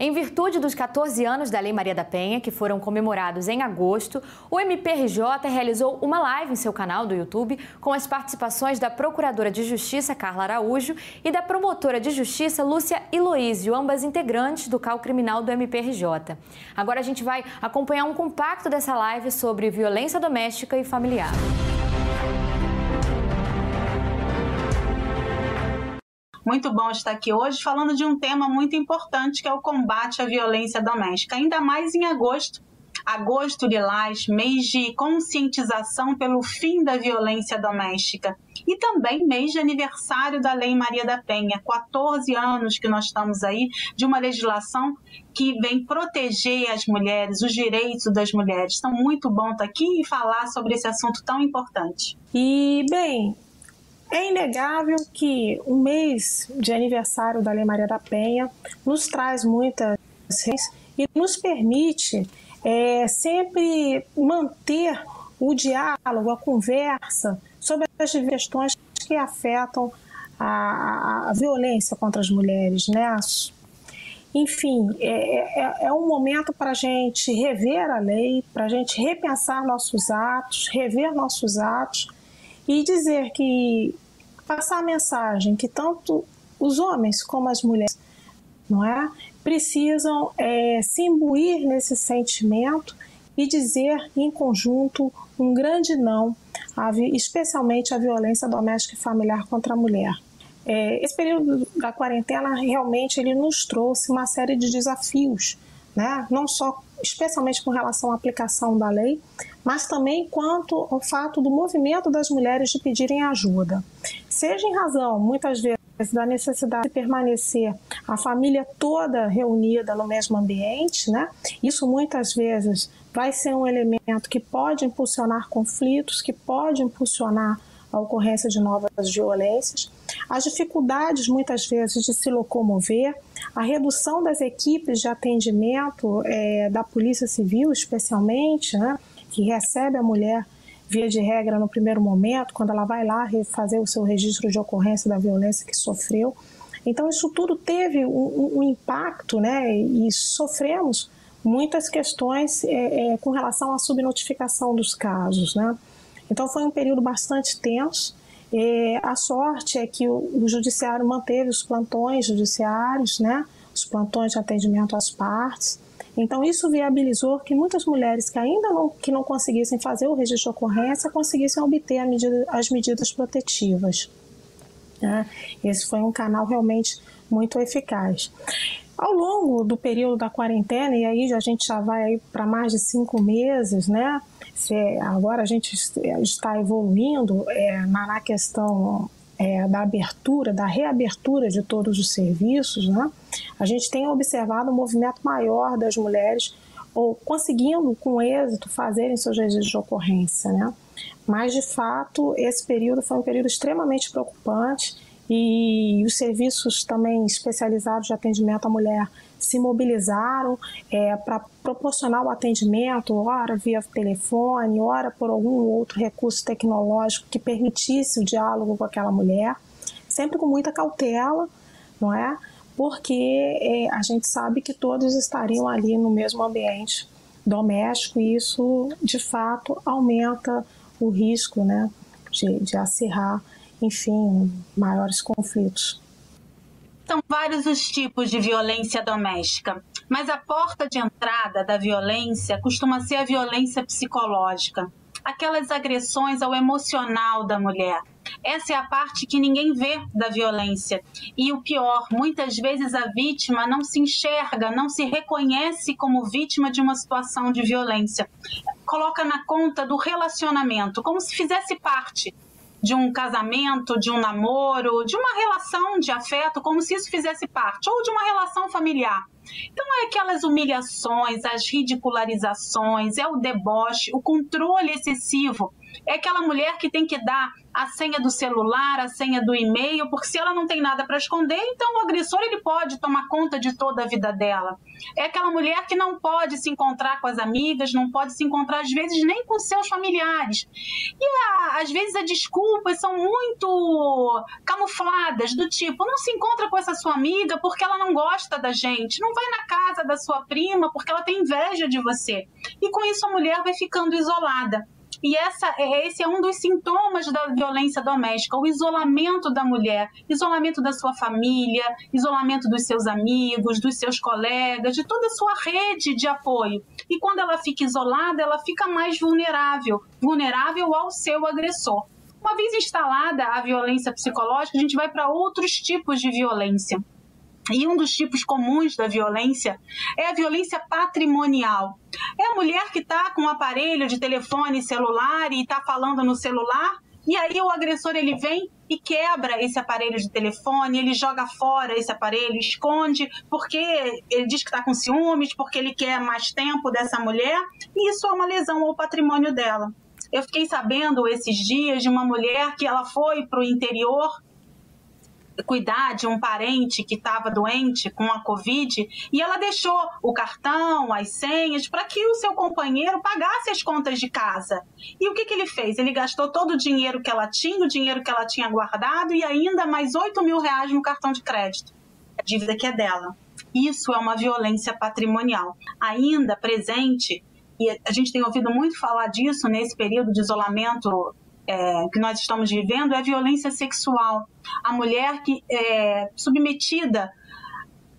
Em virtude dos 14 anos da Lei Maria da Penha, que foram comemorados em agosto, o MPRJ realizou uma live em seu canal do YouTube com as participações da Procuradora de Justiça, Carla Araújo, e da Promotora de Justiça, Lúcia Iloísio, ambas integrantes do CAL Criminal do MPRJ. Agora a gente vai acompanhar um compacto dessa live sobre violência doméstica e familiar. Muito bom estar aqui hoje falando de um tema muito importante que é o combate à violência doméstica, ainda mais em agosto. Agosto lilás, mês de conscientização pelo fim da violência doméstica e também mês de aniversário da Lei Maria da Penha, 14 anos que nós estamos aí de uma legislação que vem proteger as mulheres, os direitos das mulheres. Então, muito bom estar aqui e falar sobre esse assunto tão importante. E, bem, é inegável que o mês de aniversário da Lei Maria da Penha nos traz muitas e nos permite é, sempre manter o diálogo, a conversa sobre as questões que afetam a, a violência contra as mulheres, né? Enfim, é, é, é um momento para a gente rever a lei, para a gente repensar nossos atos, rever nossos atos e dizer que passar a mensagem que tanto os homens como as mulheres, não é, precisam é, se imbuir nesse sentimento e dizer em conjunto um grande não, especialmente à violência doméstica e familiar contra a mulher. É, esse período da quarentena realmente ele nos trouxe uma série de desafios, né? não só especialmente com relação à aplicação da lei, mas também quanto ao fato do movimento das mulheres de pedirem ajuda. Seja em razão, muitas vezes, da necessidade de permanecer a família toda reunida no mesmo ambiente, né? Isso muitas vezes vai ser um elemento que pode impulsionar conflitos, que pode impulsionar a ocorrência de novas violências, as dificuldades muitas vezes de se locomover, a redução das equipes de atendimento é, da Polícia Civil, especialmente, né, que recebe a mulher via de regra no primeiro momento, quando ela vai lá fazer o seu registro de ocorrência da violência que sofreu. Então isso tudo teve um, um impacto, né, e sofremos muitas questões é, é, com relação à subnotificação dos casos, né. Então foi um período bastante tenso. E a sorte é que o, o judiciário manteve os plantões judiciários, né, os plantões de atendimento às partes. Então isso viabilizou que muitas mulheres que ainda não, que não conseguissem fazer o registro de ocorrência conseguissem obter medida, as medidas protetivas. Né? Esse foi um canal realmente muito eficaz. Ao longo do período da quarentena, e aí a gente já vai para mais de cinco meses, né? Se, agora a gente está evoluindo é, na, na questão é, da abertura, da reabertura de todos os serviços, né? a gente tem observado um movimento maior das mulheres ou conseguindo com êxito fazerem seus registros de ocorrência. Né? Mas, de fato, esse período foi um período extremamente preocupante e os serviços também especializados de atendimento à mulher se mobilizaram é, para proporcionar o atendimento, ora via telefone, ora por algum outro recurso tecnológico que permitisse o diálogo com aquela mulher, sempre com muita cautela, não é? Porque é, a gente sabe que todos estariam ali no mesmo ambiente doméstico e isso, de fato, aumenta o risco, né, de, de acirrar, enfim, maiores conflitos. São vários os tipos de violência doméstica, mas a porta de entrada da violência costuma ser a violência psicológica, aquelas agressões ao emocional da mulher. Essa é a parte que ninguém vê da violência. E o pior, muitas vezes a vítima não se enxerga, não se reconhece como vítima de uma situação de violência. Coloca na conta do relacionamento, como se fizesse parte de um casamento, de um namoro, de uma relação de afeto, como se isso fizesse parte, ou de uma relação familiar. Então, é aquelas humilhações, as ridicularizações, é o deboche, o controle excessivo. É aquela mulher que tem que dar a senha do celular, a senha do e-mail, porque se ela não tem nada para esconder, então o agressor ele pode tomar conta de toda a vida dela. É aquela mulher que não pode se encontrar com as amigas, não pode se encontrar às vezes nem com seus familiares. E a, às vezes as desculpas são muito camufladas, do tipo, não se encontra com essa sua amiga porque ela não gosta da gente, não vai na casa da sua prima porque ela tem inveja de você. E com isso a mulher vai ficando isolada. E essa, é, esse é um dos sintomas da violência doméstica, o isolamento da mulher, isolamento da sua família, isolamento dos seus amigos, dos seus colegas, de toda a sua rede de apoio. E quando ela fica isolada, ela fica mais vulnerável, vulnerável ao seu agressor. Uma vez instalada a violência psicológica, a gente vai para outros tipos de violência. E um dos tipos comuns da violência é a violência patrimonial. É a mulher que está com um aparelho de telefone celular e está falando no celular, e aí o agressor ele vem e quebra esse aparelho de telefone, ele joga fora esse aparelho, esconde, porque ele diz que está com ciúmes, porque ele quer mais tempo dessa mulher, e isso é uma lesão ao patrimônio dela. Eu fiquei sabendo esses dias de uma mulher que ela foi para o interior cuidar de um parente que estava doente com a Covid e ela deixou o cartão, as senhas, para que o seu companheiro pagasse as contas de casa. E o que, que ele fez? Ele gastou todo o dinheiro que ela tinha, o dinheiro que ela tinha guardado e ainda mais 8 mil reais no cartão de crédito. A dívida que é dela. Isso é uma violência patrimonial. Ainda presente, e a gente tem ouvido muito falar disso nesse período de isolamento é, que nós estamos vivendo é a violência sexual. A mulher que é submetida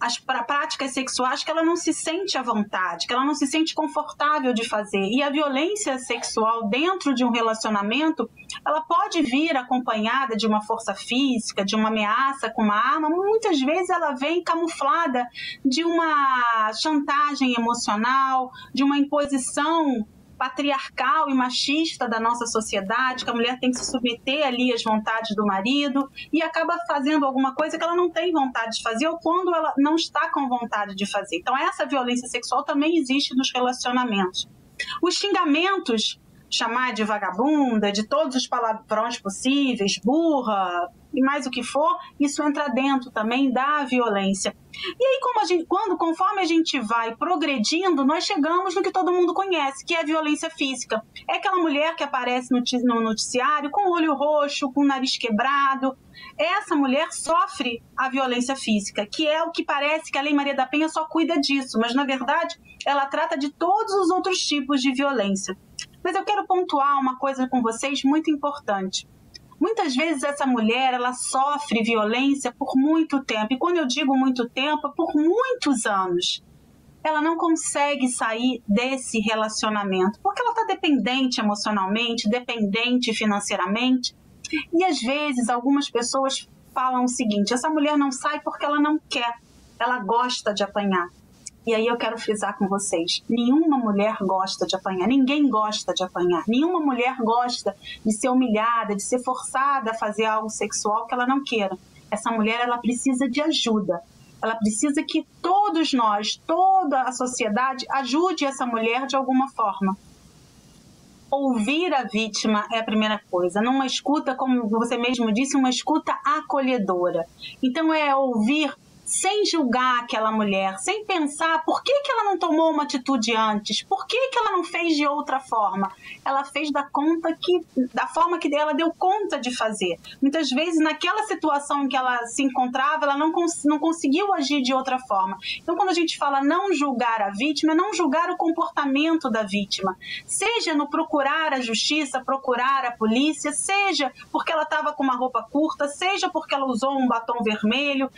às práticas sexuais que ela não se sente à vontade, que ela não se sente confortável de fazer. E a violência sexual dentro de um relacionamento, ela pode vir acompanhada de uma força física, de uma ameaça com uma arma, muitas vezes ela vem camuflada de uma chantagem emocional, de uma imposição patriarcal e machista da nossa sociedade, que a mulher tem que se submeter ali às vontades do marido e acaba fazendo alguma coisa que ela não tem vontade de fazer ou quando ela não está com vontade de fazer. Então, essa violência sexual também existe nos relacionamentos. Os xingamentos, chamar de vagabunda, de todos os palavrões possíveis, burra, e mais o que for, isso entra dentro também da violência. E aí, como a gente, quando, conforme a gente vai progredindo, nós chegamos no que todo mundo conhece, que é a violência física. É aquela mulher que aparece no noticiário com o olho roxo, com o nariz quebrado. Essa mulher sofre a violência física, que é o que parece que a Lei Maria da Penha só cuida disso, mas na verdade ela trata de todos os outros tipos de violência. Mas eu quero pontuar uma coisa com vocês muito importante. Muitas vezes essa mulher ela sofre violência por muito tempo. E quando eu digo muito tempo, é por muitos anos. Ela não consegue sair desse relacionamento porque ela está dependente emocionalmente, dependente financeiramente. E às vezes algumas pessoas falam o seguinte: essa mulher não sai porque ela não quer, ela gosta de apanhar. E aí eu quero frisar com vocês: nenhuma mulher gosta de apanhar, ninguém gosta de apanhar, nenhuma mulher gosta de ser humilhada, de ser forçada a fazer algo sexual que ela não queira. Essa mulher ela precisa de ajuda. Ela precisa que todos nós, toda a sociedade, ajude essa mulher de alguma forma ouvir a vítima é a primeira coisa. Numa escuta, como você mesmo disse, uma escuta acolhedora. Então é ouvir sem julgar aquela mulher, sem pensar por que, que ela não tomou uma atitude antes, por que, que ela não fez de outra forma. Ela fez da conta que da forma que ela deu conta de fazer. Muitas vezes naquela situação em que ela se encontrava, ela não, cons não conseguiu agir de outra forma. Então quando a gente fala não julgar a vítima, é não julgar o comportamento da vítima, seja no procurar a justiça, procurar a polícia, seja porque ela estava com uma roupa curta, seja porque ela usou um batom vermelho,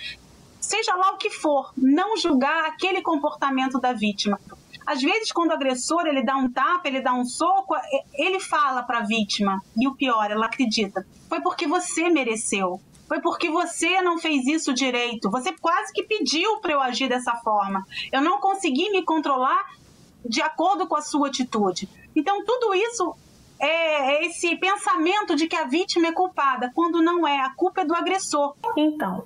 seja lá o que for, não julgar aquele comportamento da vítima. Às vezes, quando o agressor ele dá um tapa, ele dá um soco, ele fala para a vítima, e o pior, ela acredita, foi porque você mereceu. Foi porque você não fez isso direito. Você quase que pediu para eu agir dessa forma. Eu não consegui me controlar de acordo com a sua atitude. Então, tudo isso é esse pensamento de que a vítima é culpada, quando não é. A culpa é do agressor. Então,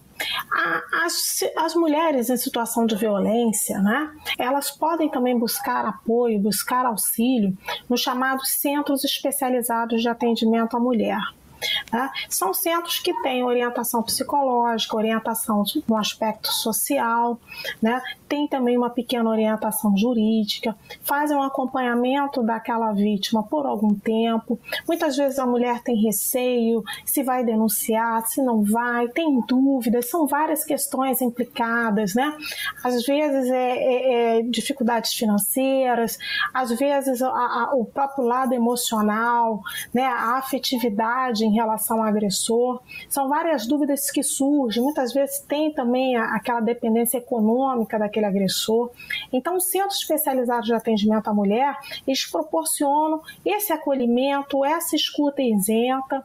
as, as mulheres em situação de violência, né, elas podem também buscar apoio, buscar auxílio nos chamados centros especializados de atendimento à mulher. Né? São centros que têm orientação psicológica, orientação no aspecto social, né? tem também uma pequena orientação jurídica, fazem um acompanhamento daquela vítima por algum tempo. Muitas vezes a mulher tem receio se vai denunciar, se não vai, tem dúvidas, são várias questões implicadas, né? Às vezes é, é, é dificuldades financeiras, às vezes a, a, o próprio lado emocional, né? A afetividade em relação ao agressor. São várias dúvidas que surgem. Muitas vezes tem também aquela dependência econômica daquele agressor. Então, os centros especializados de atendimento à mulher, eles proporcionam esse acolhimento, essa escuta isenta,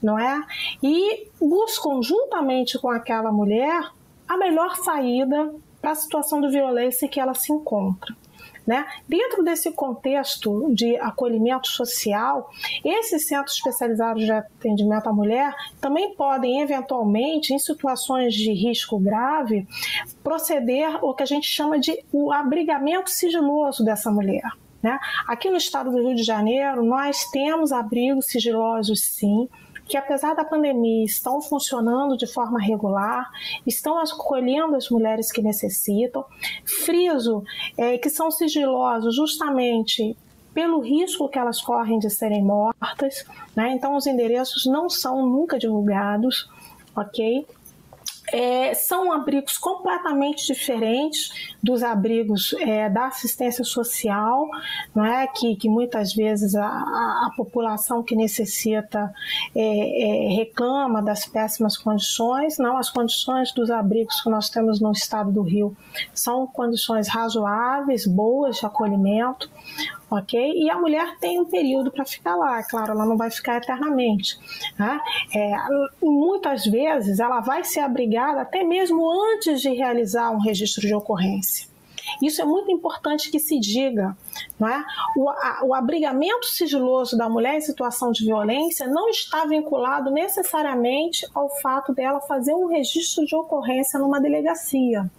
não é? E buscam, juntamente com aquela mulher, a melhor saída para a situação de violência que ela se encontra. Né? Dentro desse contexto de acolhimento social, esses centros especializados de atendimento à mulher também podem, eventualmente, em situações de risco grave, proceder o que a gente chama de o abrigamento sigiloso dessa mulher. Né? Aqui no estado do Rio de Janeiro, nós temos abrigos sigilosos, sim que apesar da pandemia estão funcionando de forma regular, estão acolhendo as mulheres que necessitam. Friso é, que são sigilosos justamente pelo risco que elas correm de serem mortas, né? então os endereços não são nunca divulgados, ok? É, são abrigos completamente diferentes dos abrigos é, da assistência social, não é? que, que muitas vezes a, a, população que necessita é, é, reclama das péssimas condições. Não, as condições dos abrigos que nós temos no estado do Rio são condições razoáveis, boas de acolhimento ok? E a mulher tem um período para ficar lá, claro, ela não vai ficar eternamente. Né? É, muitas vezes ela vai ser abrigada até mesmo antes de realizar um registro de ocorrência. Isso é muito importante que se diga. Não é? o, a, o abrigamento sigiloso da mulher em situação de violência não está vinculado necessariamente ao fato dela fazer um registro de ocorrência numa delegacia.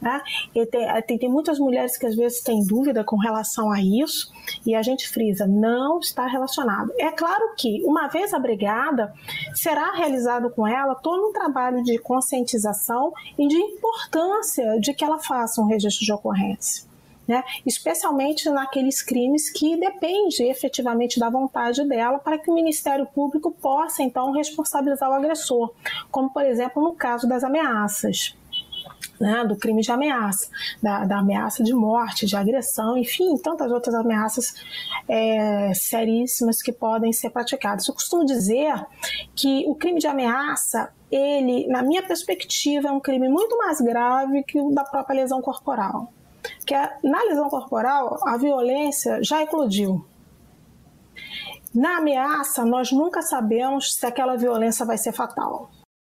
Né? Tem, tem, tem, muitas mulheres que às vezes têm dúvida com relação a isso e a gente frisa, não está relacionado. É claro que, uma vez abrigada, será realizado com ela todo um trabalho de conscientização e de importância de que ela faça um registro de ocorrência. Né? especialmente naqueles crimes que depende efetivamente da vontade dela para que o Ministério Público possa então responsabilizar o agressor, como por exemplo no caso das ameaças né, do crime de ameaça, da, da, ameaça de morte, de agressão, enfim, tantas outras ameaças é, seríssimas que podem ser praticadas. Eu costumo dizer que o crime de ameaça, ele, na minha perspectiva, é um crime muito mais grave que o da própria lesão corporal. Que é, na lesão corporal, a violência já eclodiu. Na ameaça, nós nunca sabemos se aquela violência vai ser fatal.